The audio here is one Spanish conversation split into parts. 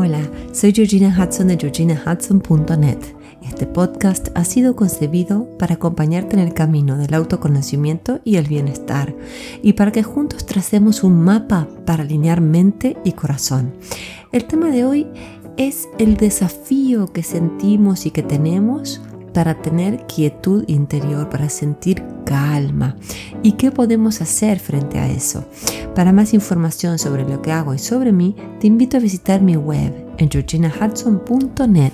Hola, soy Georgina Hudson de georginahudson.net. Este podcast ha sido concebido para acompañarte en el camino del autoconocimiento y el bienestar y para que juntos tracemos un mapa para alinear mente y corazón. El tema de hoy es el desafío que sentimos y que tenemos para tener quietud interior, para sentir calma. ¿Y qué podemos hacer frente a eso? Para más información sobre lo que hago y sobre mí, te invito a visitar mi web en georginahudson.net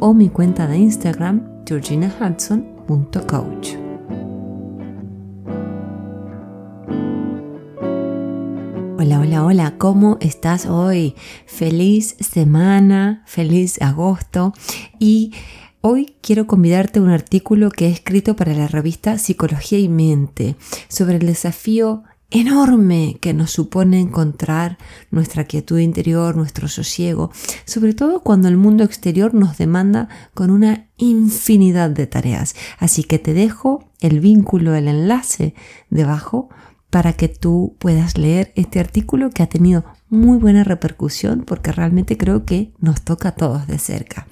o mi cuenta de Instagram georginahudson.coach. Hola, hola, hola, ¿cómo estás hoy? Feliz semana, feliz agosto y Hoy quiero convidarte a un artículo que he escrito para la revista Psicología y Mente sobre el desafío enorme que nos supone encontrar nuestra quietud interior, nuestro sosiego, sobre todo cuando el mundo exterior nos demanda con una infinidad de tareas. Así que te dejo el vínculo, el enlace debajo para que tú puedas leer este artículo que ha tenido muy buena repercusión porque realmente creo que nos toca a todos de cerca.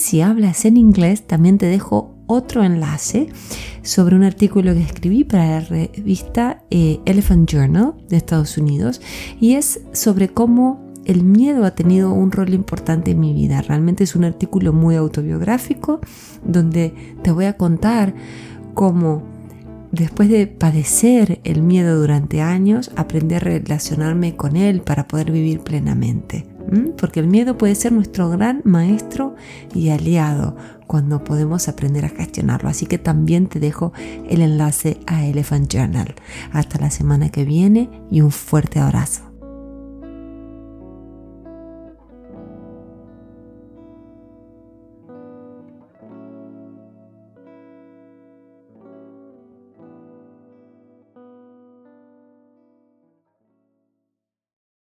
Si hablas en inglés, también te dejo otro enlace sobre un artículo que escribí para la revista eh, Elephant Journal de Estados Unidos y es sobre cómo el miedo ha tenido un rol importante en mi vida. Realmente es un artículo muy autobiográfico donde te voy a contar cómo después de padecer el miedo durante años, aprendí a relacionarme con él para poder vivir plenamente porque el miedo puede ser nuestro gran maestro y aliado cuando podemos aprender a gestionarlo. Así que también te dejo el enlace a Elephant Journal. Hasta la semana que viene y un fuerte abrazo.